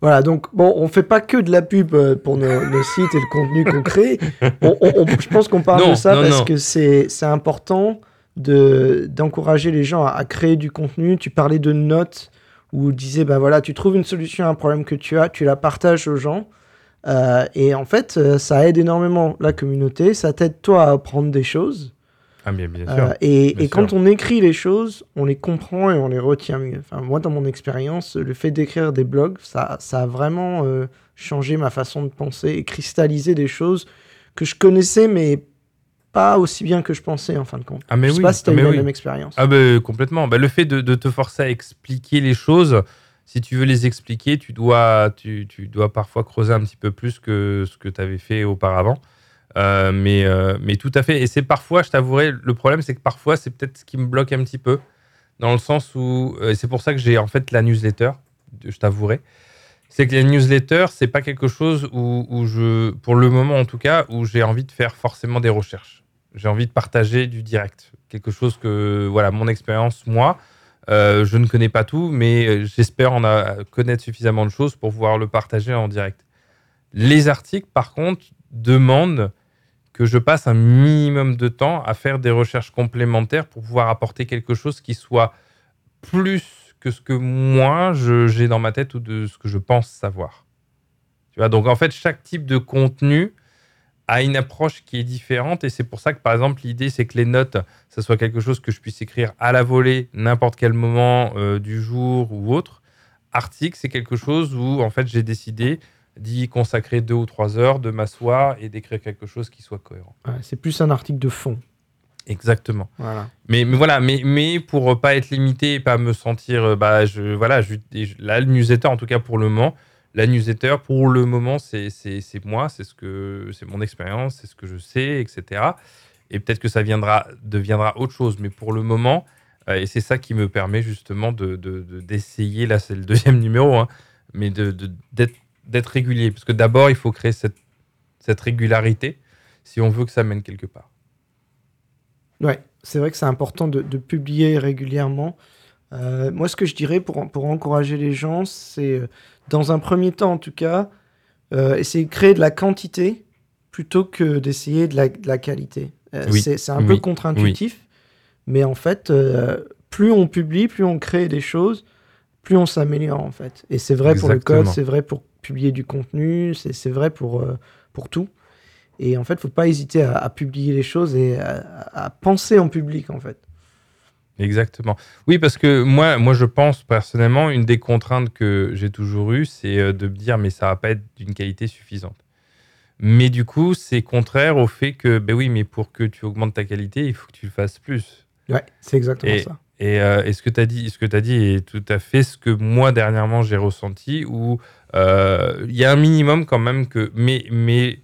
Voilà, donc bon, on fait pas que de la pub euh, pour nos, nos sites et le contenu qu'on crée. On- on- on- je pense qu'on parle Non, de ça non, parce non. que c'est c'est de d'encourager les gens à, à créer du contenu. Tu parlais de notes où tu disais, ben voilà, tu trouves une solution à un problème que tu as, tu la partages aux gens. Euh, et en fait, euh, ça aide énormément la communauté, ça t'aide toi à apprendre des choses. Ah, bien, bien Euh, sûr. et bien et quand on écrit les choses, on les comprend et on les retient mieux. Enfin, moi, dans mon expérience, le fait d'écrire des blogs, ça, ça a vraiment euh, changé ma façon de penser et cristallisé des choses que je connaissais, mais pas aussi bien que je pensais, en fin de compte. Ah, mais je sais oui. pas si tu ah, as eu mais la oui. même expérience. Ah ben complètement. Bah, le fait de, de te forcer à expliquer les choses, si tu veux les expliquer, tu dois, tu, tu dois parfois creuser un petit peu plus que ce que tu avais fait auparavant. Euh, mais, euh, mais tout à fait. Et c'est parfois, je t'avouerai, le problème, c'est que parfois, c'est peut-être ce qui me bloque un petit peu, dans le sens où, euh, c'est pour ça que j'ai en fait la newsletter, je t'avouerai. C'est que les newsletters, c'est pas quelque chose où, où je, pour le moment en tout cas, où j'ai envie de faire forcément des recherches. J'ai envie de partager du direct. Quelque chose que, voilà, mon expérience, moi, euh, je ne connais pas tout, mais euh, j'espère en connaître suffisamment de choses pour pouvoir le partager en direct. Les articles, par contre, demandent que je passe un minimum de temps à faire des recherches complémentaires pour pouvoir apporter quelque chose qui soit plus que ce que moi j'ai dans ma tête ou de ce que je pense savoir. Tu vois, donc en fait, chaque type de contenu a une approche qui est différente et c'est pour ça que par exemple l'idée c'est que les notes ça soit quelque chose que je puisse écrire à la volée n'importe quel moment euh, du jour ou autre article c'est quelque chose où en fait j'ai décidé d'y consacrer deux ou trois heures de m'asseoir et d'écrire quelque chose qui soit cohérent Ouais, c'est plus un article de fond. exactement Voilà. mais, mais voilà, mais, mais pour pas être limité et pas me sentir, euh, bah, je, voilà, je- là, le newsletter, en tout cas pour le moment, la newsletter, pour le moment, c'est moi, c'est ce que, c'est mon expérience, c'est ce que je sais, etc. Et peut-être que ça viendra, deviendra autre chose, mais pour le moment, euh, et c'est ça qui me permet justement de de- de- d'essayer, là, c'est le deuxième numéro, hein, mais d'être régulier, parce que d'abord, il faut créer cette, régularité si on veut que ça mène quelque part. Ouais, c'est vrai que c'est important de publier régulièrement. Euh, moi, ce que je dirais pour, pour encourager les gens, c'est, euh, dans un premier temps en tout cas, euh, essayer de créer de la quantité plutôt que d'essayer de la, de la qualité. Euh, Oui, c'est, un peu oui, contre-intuitif, mais en fait, plus on publie, plus on crée des choses, plus on s'améliore en fait. Et c'est vrai pour le code, c'est vrai pour publier du contenu, c'est, vrai pour, pour tout. Et en fait, faut pas hésiter à, à publier les choses et à, à penser en public, en fait. Exactement. Oui, parce que moi, moi, je pense personnellement, une des contraintes que j'ai toujours eues, c'est euh, de me dire, mais ça va pas être d'une qualité suffisante. Mais du coup, c'est contraire au fait que, ben oui, mais pour que tu augmentes ta qualité, il faut que tu le fasses plus. Ouais, c'est exactement Et- ça. Et, euh, et ce que tu as dit, ce que tu dit est tout à fait ce que moi dernièrement j'ai ressenti où euh, il y a un minimum quand même que mais mais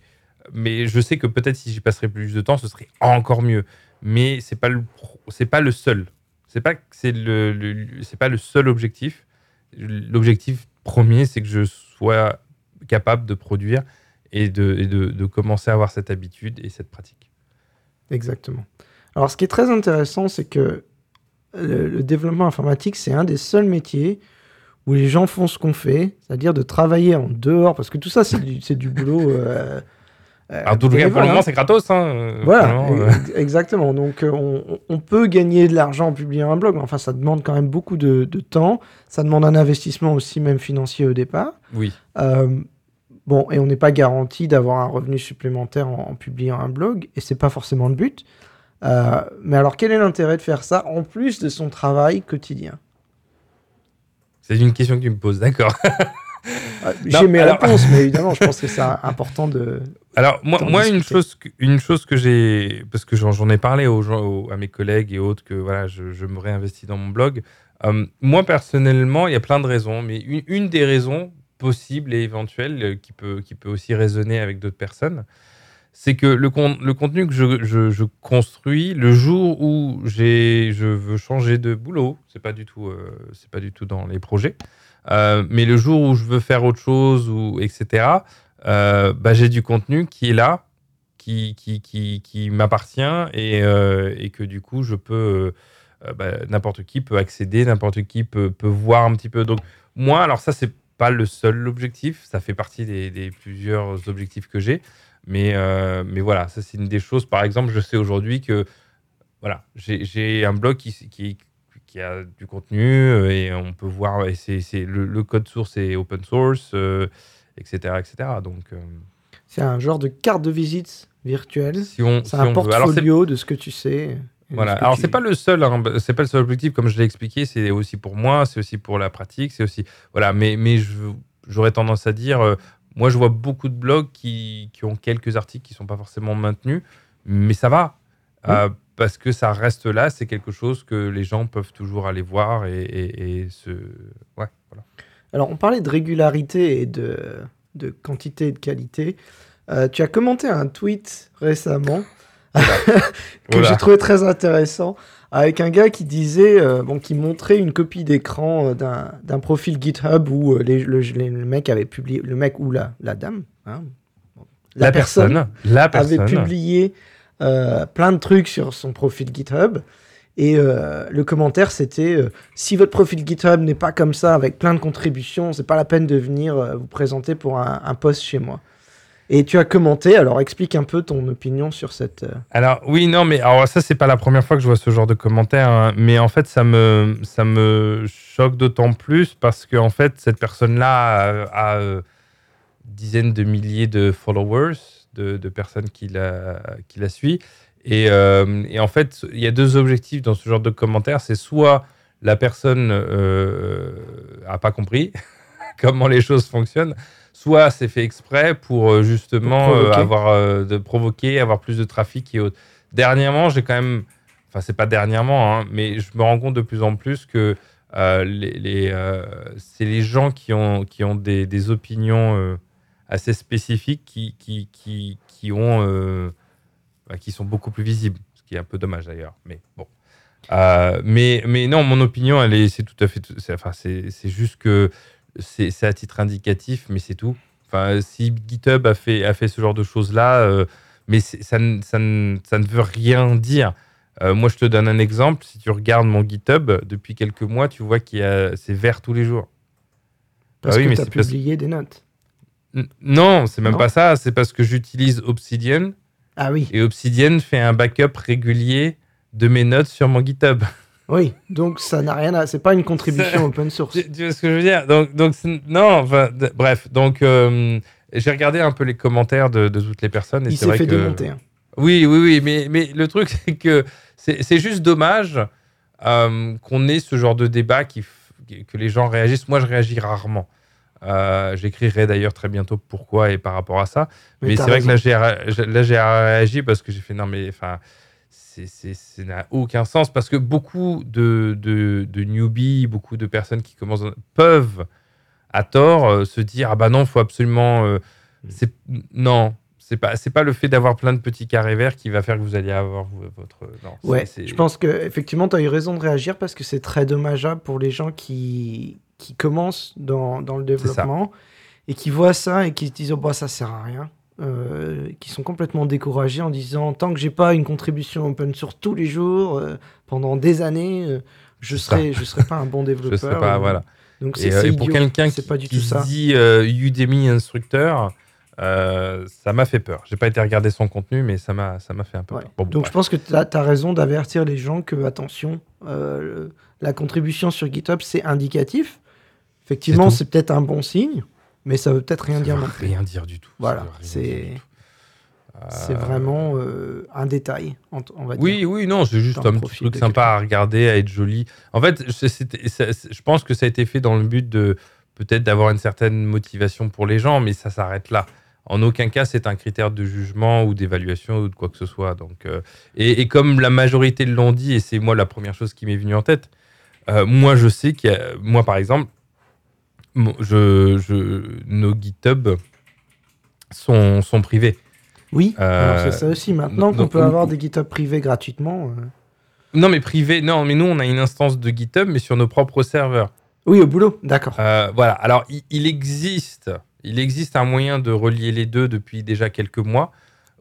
mais je sais que peut-être si j'y passerais plus de temps, ce serait encore mieux. Mais c'est pas le pro- c'est pas le seul. C'est pas c'est le, c'est pas le seul objectif. L'objectif premier, c'est que je sois capable de produire et de, de, commencer à avoir cette habitude et cette pratique. Exactement. Alors, ce qui est très intéressant, c'est que le, développement informatique, c'est un des seuls métiers où les gens font ce qu'on fait, c'est-à-dire de travailler en dehors, parce que tout ça, c'est du, du boulot. euh, Alors, tout le cas, pour le moment, c'est gratos. Hein, Voilà, euh. ex- exactement. Donc, euh, on, on peut gagner de l'argent en publiant un blog, mais enfin, ça demande quand même beaucoup de, de temps. Ça demande un investissement aussi, même financier au départ. Oui. Euh, bon, et on n'est pas garanti d'avoir un revenu supplémentaire en, en publiant un blog, et c'est pas forcément le but. Euh, mais alors, quel est l'intérêt de faire ça en plus de son travail quotidien? C'est une question que tu me poses, d'accord. Euh, J'ai mes alors- réponses, mais évidemment, je pense que c'est important de. Alors, moi, une, chose que, une chose que j'ai. Parce que j'en ai parlé aux gens, aux- à mes collègues et autres, que voilà, je, je me réinvestis dans mon blog. Euh, moi, personnellement, il y a plein de raisons, mais une, une des raisons possibles et éventuelles euh, qui peut, qui peut aussi résonner avec d'autres personnes, c'est que le, con- le contenu que je, je- construis, le jour où je veux changer de boulot, c'est pas euh, pas du tout dans les projets, euh, mais le jour où je veux faire autre chose ou etc. euh, bah, j'ai du contenu qui est là, qui, qui, qui, qui m'appartient et, et que du coup je peux, bah, n'importe qui peut accéder, n'importe qui peut, peut voir un petit peu. Donc moi, alors ça c'est pas le seul objectif. Ça fait partie des, des plusieurs objectifs que j'ai. Mais, euh, mais voilà, ça c'est une des choses. Par exemple, je sais aujourd'hui que voilà, j'ai un blog qui, qui, qui, a du contenu euh, et on peut voir, et c'est le, le, code source est open source, etc., euh, etc. Donc, c'est un genre de carte de visite virtuelle. Si c'est un portfolio de ce que tu sais. Voilà. Alors c'est pas le seul, hein, c'est pas le seul objectif comme je l'ai expliqué. C'est aussi pour moi, c'est aussi pour la pratique, c'est aussi voilà. Mais mais j'aurais tendance à dire, moi, je vois beaucoup de blogs qui, qui, ont quelques articles qui ne sont pas forcément maintenus, mais ça va. Euh, parce que ça reste là, c'est quelque chose que les gens peuvent toujours aller voir et, et, se. Ouais, voilà. Alors, on parlait de régularité et de, de quantité et de qualité. Euh, tu as commenté un tweet récemment que j'ai trouvé très intéressant avec un gars qui disait, euh, bon, qui montrait une copie d'écran euh, d'un profil GitHub où euh, les, le, mec avait publié, le mec ou la, la dame, hein, la, personne, la avait publié plein de trucs sur son profil GitHub. Et le commentaire, c'était si votre profil GitHub n'est pas comme ça, avec plein de contributions, c'est pas la peine de venir vous présenter pour un, un post chez moi. Et tu as commenté, alors explique un peu ton opinion sur cette. Euh, alors oui, non, mais alors ça c'est pas la première fois que je vois ce genre de commentaires, hein. mais en fait ça me ça me choque d'autant plus parce que en fait cette personne-là a, euh, dizaines de milliers de followers, de, de personnes qui la qui la suivent, et, euh, et, en fait il y a deux objectifs dans ce genre de commentaires, c'est soit la personne a pas compris comment les choses fonctionnent soit c'est fait exprès pour euh, justement euh, avoir euh, de provoquer, avoir plus de trafic et autres. Dernièrement, j'ai quand même, enfin c'est pas dernièrement, hein, mais je me rends compte de plus en plus que les, c'est les gens qui ont qui ont des, des opinions assez spécifiques qui qui, qui, qui ont bah, qui sont beaucoup plus visibles, ce qui est un peu dommage d'ailleurs. Mais bon. mais, mais non, mon opinion, elle est, c'est tout à fait, enfin, c'est, c'est juste que c'est à titre indicatif, mais c'est tout. Enfin, si GitHub a fait, a fait ce genre de choses-là, euh, mais ça, ça, ça, ne veut rien dire. Euh, moi, je te donne un exemple. Si tu regardes mon GitHub, depuis quelques mois, tu vois que c'est vert tous les jours. Parce ah oui, que tu as publié des notes. non, c'est même pas ça. C'est parce que j'utilise Obsidian. Ah oui. Et Obsidian fait un backup régulier de mes notes sur mon GitHub. Oui, donc ça n'a rien à. C'est pas une contribution open source. Tu, vois ce que je veux dire? Donc, donc non, enfin, bref. Donc, euh, j'ai regardé un peu les commentaires de, toutes les personnes. Et Il s'est fait démonter. Hein. Oui, oui, oui. Mais, mais le truc, c'est que c'est juste dommage euh, qu'on ait ce genre de débat qui, que les gens réagissent. Moi, je réagis rarement. Euh, J'écrirai d'ailleurs très bientôt pourquoi et par rapport à ça. Mais, c'est vrai que là, j'ai réagi parce que j'ai fait non, mais enfin ça n'a aucun sens parce que beaucoup de, de, newbies, beaucoup de personnes qui commencent peuvent à tort euh, se dire ah bah non, faut absolument euh, mm. c'est non, c'est pas c'est pas le fait d'avoir plein de petits carrés verts qui va faire que vous allez avoir votre non, ouais je pense que effectivement tu as eu raison de réagir parce que c'est très dommageable pour les gens qui qui commencent dans, dans le développement et qui voient ça et qui se disent oh bah ça sert à rien euh, qui sont complètement découragés en disant tant que j'ai pas une contribution open source tous les jours euh, pendant des années, euh, je serai je serai pas un bon développeur. je serai pas voilà. Donc c'est pour quelqu'un qui, pas du tout ça. dit Udemy instructeur, ça m'a fait peur. J'ai pas été regarder son contenu, mais ça m'a ça m'a fait un peu peur. Donc je pense que tu as, raison d'avertir les gens que attention, la contribution sur GitHub c'est indicatif. Effectivement, c'est peut-être un bon signe mais ça veut peut-être rien dire non Rien dire du tout. Voilà, c'est c'est vraiment euh, un détail, on va dire. Oui, oui, non, c'est juste un petit truc sympa à regarder, à être joli. En fait, je pense que ça a été fait dans le but de peut-être d'avoir une certaine motivation pour les gens, mais ça s'arrête là. En aucun cas, c'est un critère de jugement ou d'évaluation ou de quoi que ce soit. Donc, euh, et, comme la majorité l'ont dit, et c'est moi la première chose qui m'est venue en tête, euh, moi je sais qu'il moi par exemple, je, nos GitHub sont, sont privés. Oui, euh, c'est ça aussi. Maintenant qu'on peut avoir des GitHub privés gratuitement. Euh. Non, mais privé, non, mais nous, on a une instance de GitHub, mais sur nos propres serveurs. Oui, au boulot, d'accord. Euh, voilà, alors il, existe, il existe un moyen de relier les deux depuis déjà quelques mois,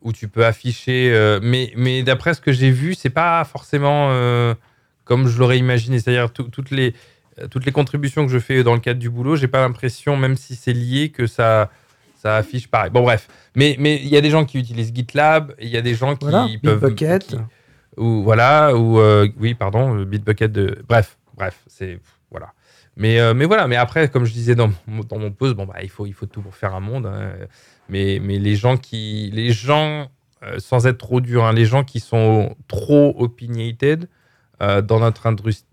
où tu peux afficher, mais, mais d'après ce que j'ai vu, c'est pas forcément comme je l'aurais imaginé. C'est-à-dire toutes les toutes les contributions que je fais dans le cadre du boulot, j'ai pas l'impression, même si c'est lié, que ça, ça affiche pareil. Bon, bref. Mais mais il y a des gens qui utilisent GitLab, il y a des gens qui Voilà, peuvent. Bitbucket. qui- ou voilà, ou euh, oui, pardon, euh, Bitbucket de. Bref, bref, c'est voilà. Mais euh, mais voilà, mais après, comme je disais dans mon, dans mon post, bon bah il faut il faut tout pour faire un monde. hein. Mais mais les gens qui les gens euh, sans être trop dur, hein, les gens qui sont trop opinionated euh, dans notre industrie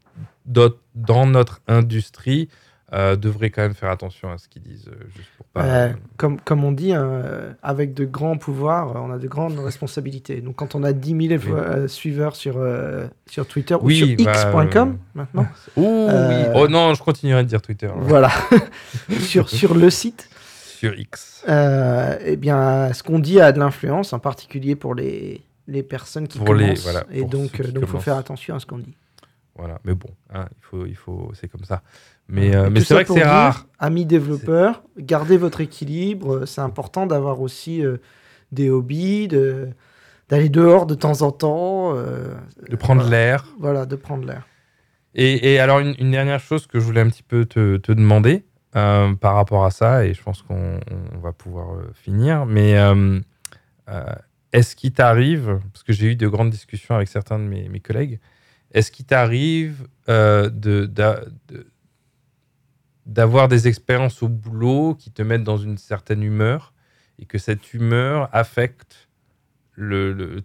dans notre industrie euh, devraient quand même faire attention à ce qu'ils disent, euh, juste pour pas. Euh, comme, comme on dit, hein, avec de grands pouvoirs, euh, on a de grandes responsabilités. Donc, quand on a 10 000 fois- euh, suiveurs sur, euh, sur Twitter Oui, ou sur bah, x.com euh, maintenant, Oh Euh, oui. Oh non, je continuerai de dire Twitter. voilà, sur, sur le site, Sur X. euh, eh bien, ce qu'on dit a de l'influence, en particulier pour les, les personnes qui Pour les- commencent. voilà, Et donc, euh, donc, faut faire attention à ce qu'on dit. Voilà, mais bon, hein, il faut, il faut, c'est comme ça. Mais, euh, mais c'est vrai que c'est rare. Amis développeurs, gardez votre équilibre. euh, C'est important d'avoir aussi euh, des hobbies, de- d'aller dehors de temps en temps. euh, De prendre l'air. Voilà, de prendre l'air. Et, et alors, une, une dernière chose que je voulais un petit peu te, te demander par rapport à ça, et je pense qu'on on va pouvoir finir, mais est-ce qu'il t'arrive, parce que j'ai eu de grandes discussions avec certains de mes, mes collègues, est-ce qu'il t'arrive euh, d'avoir des expériences au boulot qui te mettent dans une certaine humeur et que cette humeur affecte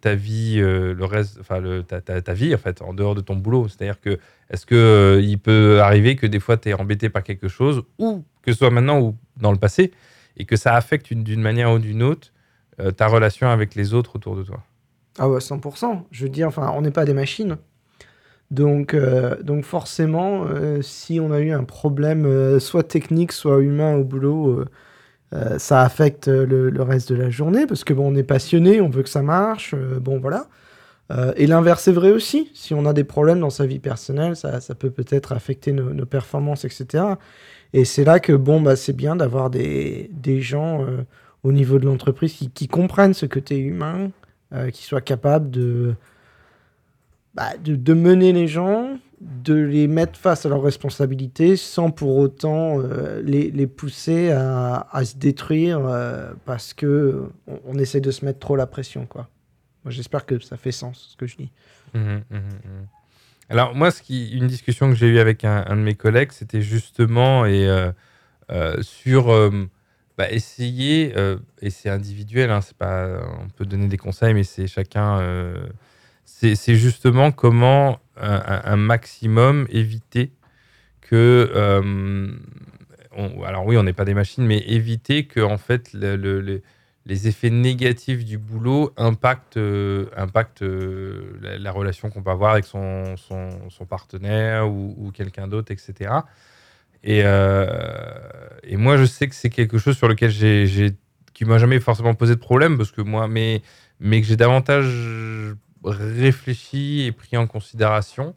ta vie, euh, le reste, enfin le, ta, ta- vie en fait, en dehors de ton boulot? C'est-à-dire que est-ce que euh, peut arriver que des fois tu es embêté par quelque chose ou que ce soit maintenant ou dans le passé et que ça affecte une- d'une manière ou d'une autre ta relation avec les autres autour de toi? Ah ouais, 100%. Je veux dire, enfin, on n'est pas des machines. Donc, euh, donc forcément, euh, si on a eu un problème, euh, soit technique, soit humain au boulot, ça affecte le, reste de la journée parce que bon, on est passionné, on veut que ça marche. bon, voilà. Et l'inverse est vrai aussi. Si on a des problèmes dans sa vie personnelle, ça, ça peut peut-être affecter nos, performances, etc. Et c'est là que bon, bah, c'est bien d'avoir des, des gens au niveau de l'entreprise qui, qui comprennent ce côté humain, qui soient capables de, bah, de, mener les gens, de les mettre face à leurs responsabilités sans pour autant euh, les, pousser à, se détruire euh, parce que on, essaie de se mettre trop la pression. Quoi. Moi, j'espère que ça fait sens ce que je dis. Mhm, mhm, mhm. Alors moi, une discussion que j'ai eue avec un, de mes collègues, c'était justement et, euh, sur bah, essayer, et c'est individuel, hein, pas, on peut donner des conseils, mais c'est chacun, c'est justement comment un, maximum éviter que, euh, alors oui, on n'est pas des machines, mais éviter que en fait le- le- le- les effets négatifs du boulot impactent, euh, euh, la, la relation qu'on peut avoir avec son, son, partenaire ou, quelqu'un d'autre, etc. Et, euh, et moi, je sais que c'est quelque chose sur lequel j'ai- qui m'a jamais forcément posé de problème, parce que moi, mais, mais que j'ai davantage réfléchi et pris en considération.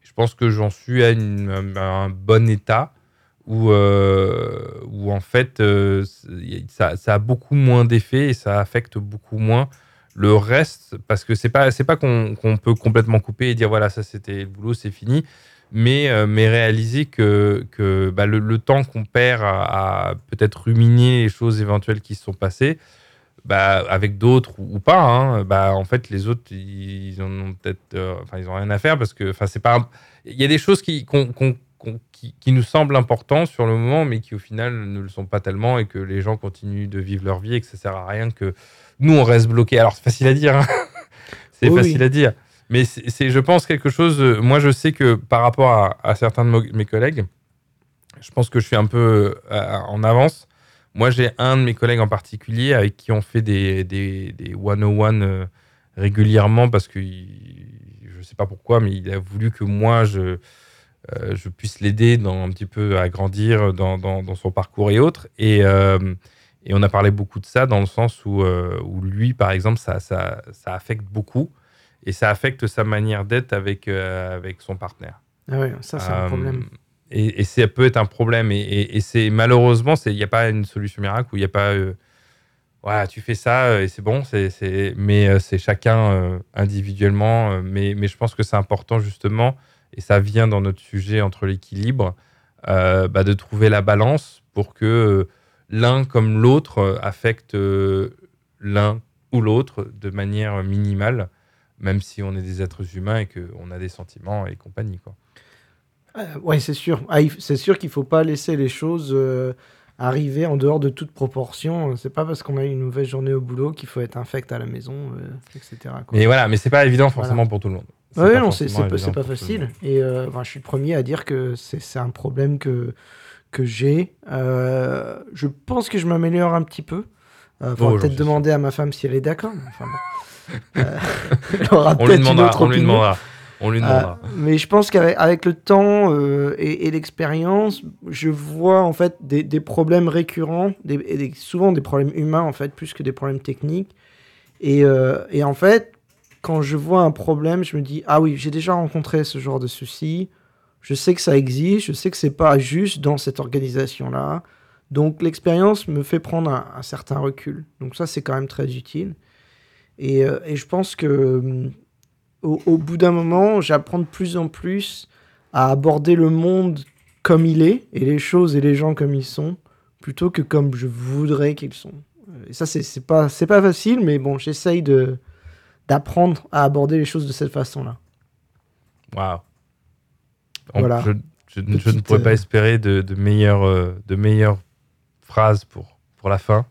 Je pense que j'en suis à, un bon état où, euh, où en fait, euh, ça, a beaucoup moins d'effet et ça affecte beaucoup moins le reste, parce que c'est pas, pas qu'on peut complètement couper et dire voilà, ça c'était le boulot, c'est fini, mais, euh, mais réaliser que, que bah, le, le temps qu'on perd à, à peut-être ruminer les choses éventuelles qui se sont passées, bah, avec d'autres ou, ou pas, hein, bah, en fait, les autres, ils, ils en ont peut-être, euh, enfin, ils ont rien à faire parce que, enfin, c'est pas, il y a des choses qui, qui, qui nous semblent importantes sur le moment, mais qui au final ne le sont pas tellement et que les gens continuent de vivre leur vie et que ça sert à rien que nous on reste bloqué. Alors c'est facile à dire, hein. c'est Oui, facile à dire, mais c'est, je pense quelque chose. euh, Moi, je sais que par rapport à, à certains de mes collègues, je pense que je suis un peu euh, en avance. Moi, j'ai un de mes collègues en particulier avec qui on fait des, des, des 101 euh, régulièrement parce que je sais pas pourquoi, mais il a voulu que moi je, euh, je puisse l'aider dans un petit peu à grandir dans, dans, dans son parcours et autres. Et, euh, et on a parlé beaucoup de ça dans le sens où, euh, où lui, par exemple, ça, ça, ça affecte beaucoup et ça affecte sa manière d'être avec, avec son partenaire. Ah ouais, ça, c'est un problème. Et, ça peut être un problème. Et, c'est malheureusement, il n'y a pas une solution miracle où il n'y a pas. euh, tu fais ça euh, et c'est bon. mais euh, c'est chacun euh, individuellement. mais, je pense que c'est important justement. et ça vient dans notre sujet entre l'équilibre, bah, de trouver la balance pour que l'un comme l'autre affecte l'un ou l'autre de manière minimale, même si on est des êtres humains et qu'on a des sentiments et compagnie. Oui, c'est sûr. Ah, c'est sûr qu'il ne faut pas laisser les choses arriver en dehors de toute proportion. C'est pas parce qu'on a eu une mauvaise journée au boulot qu'il faut être infect à la maison, etc. Mais voilà, mais c'est pas évident forcément pour tout le monde. Oui, non, c'est pas, facile. Et euh, je suis le premier à dire que c'est un problème que, que j'ai. Euh, je pense que je m'améliore un petit peu. Euh, oh, peut-être demander à ma femme si elle est d'accord. Enfin, on, lui demandera, on lui demandera. On lui demandera. mais je pense qu'avec le temps et, l'expérience, je vois en fait des, des problèmes récurrents, des, souvent des problèmes humains en fait, plus que des problèmes techniques. Et, et en fait, quand je vois un problème, je me dis ah oui, j'ai déjà rencontré ce genre de souci. Je sais que ça existe, je sais que c'est pas juste dans cette organisation-là. Donc l'expérience me fait prendre un, certain recul. Donc ça, c'est quand même très utile. Et, euh, et je pense que au, bout d'un moment, j'apprends de plus en plus à aborder le monde comme il est et les choses et les gens comme ils sont, plutôt que comme je voudrais qu'ils sont. Et ça, c'est pas, pas facile, mais bon, j'essaye de, d'apprendre à aborder les choses de cette façon-là. Waouh. Voilà. Je, ne pourrais pas euh, espérer de, de, meilleures, euh, de meilleures phrases pour, pour la fin.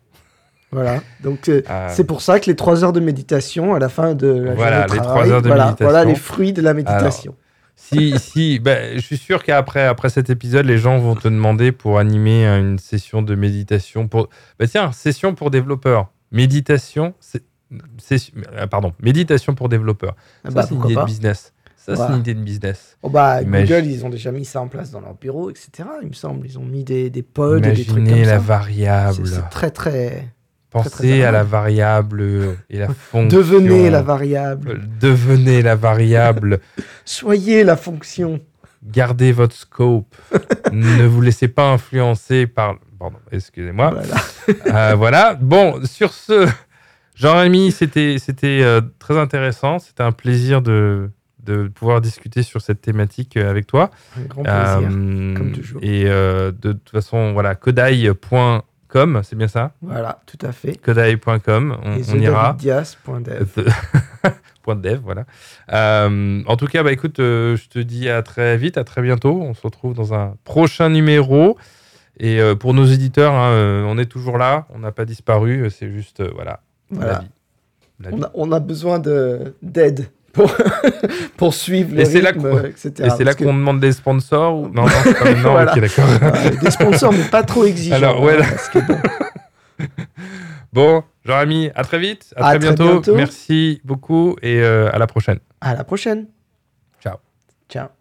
Voilà, donc euh, c'est pour ça que les trois heures de méditation à la fin de la voilà, journée les trois heures de voilà, méditation. Voilà les fruits de la méditation. si, si, ben, je suis sûr qu'après après cet épisode, les gens vont te demander pour animer une session de méditation. Pour... Ben, tiens, session pour développeurs. Méditation, c'est euh, pardon, méditation pour développeurs. Ah bah, c'est une idée de business. Ça, c'est une idée de business. Oh bah, Google, ils ont déjà mis ça en place dans leur bureau, etc. Il me semble. Ils ont mis des, des pods, des trucs comme la variable. C'est très, très. Pensez à la variable et la fonction. Devenez la variable. Devenez la variable. Soyez la fonction. Gardez votre scope. ne vous laissez pas influencer par. Pardon, excusez-moi. Voilà. Euh, voilà. Bon, sur ce. Jean-Rémy, c'était euh, très intéressant. C'était un plaisir de, de pouvoir discuter sur cette thématique euh, avec toi. Un grand plaisir, euh, comme toujours. Et de toute façon, voilà, kodai.com, c'est bien ça? Voilà, tout à fait. Kodai.com, on, et on ira. Dias.dev. dev, voilà. en tout cas, bah, écoute, je te dis à très vite, à très bientôt. On se retrouve dans un prochain numéro. Et pour nos éditeurs, hein, on est toujours là, on n'a pas disparu. C'est juste, voilà, voilà. On, a, besoin d'aide pour, pour suivre le rythme, etc. Et c'est là qu'on demande des sponsors ou... Non, non, non, ok, d'accord. des sponsors, mais pas trop exigeants. Alors, ouais, hein, bon. bon, Jean-Ami, à très vite, à, très, bientôt. Merci beaucoup et euh, à la prochaine. À la prochaine. Ciao. Ciao.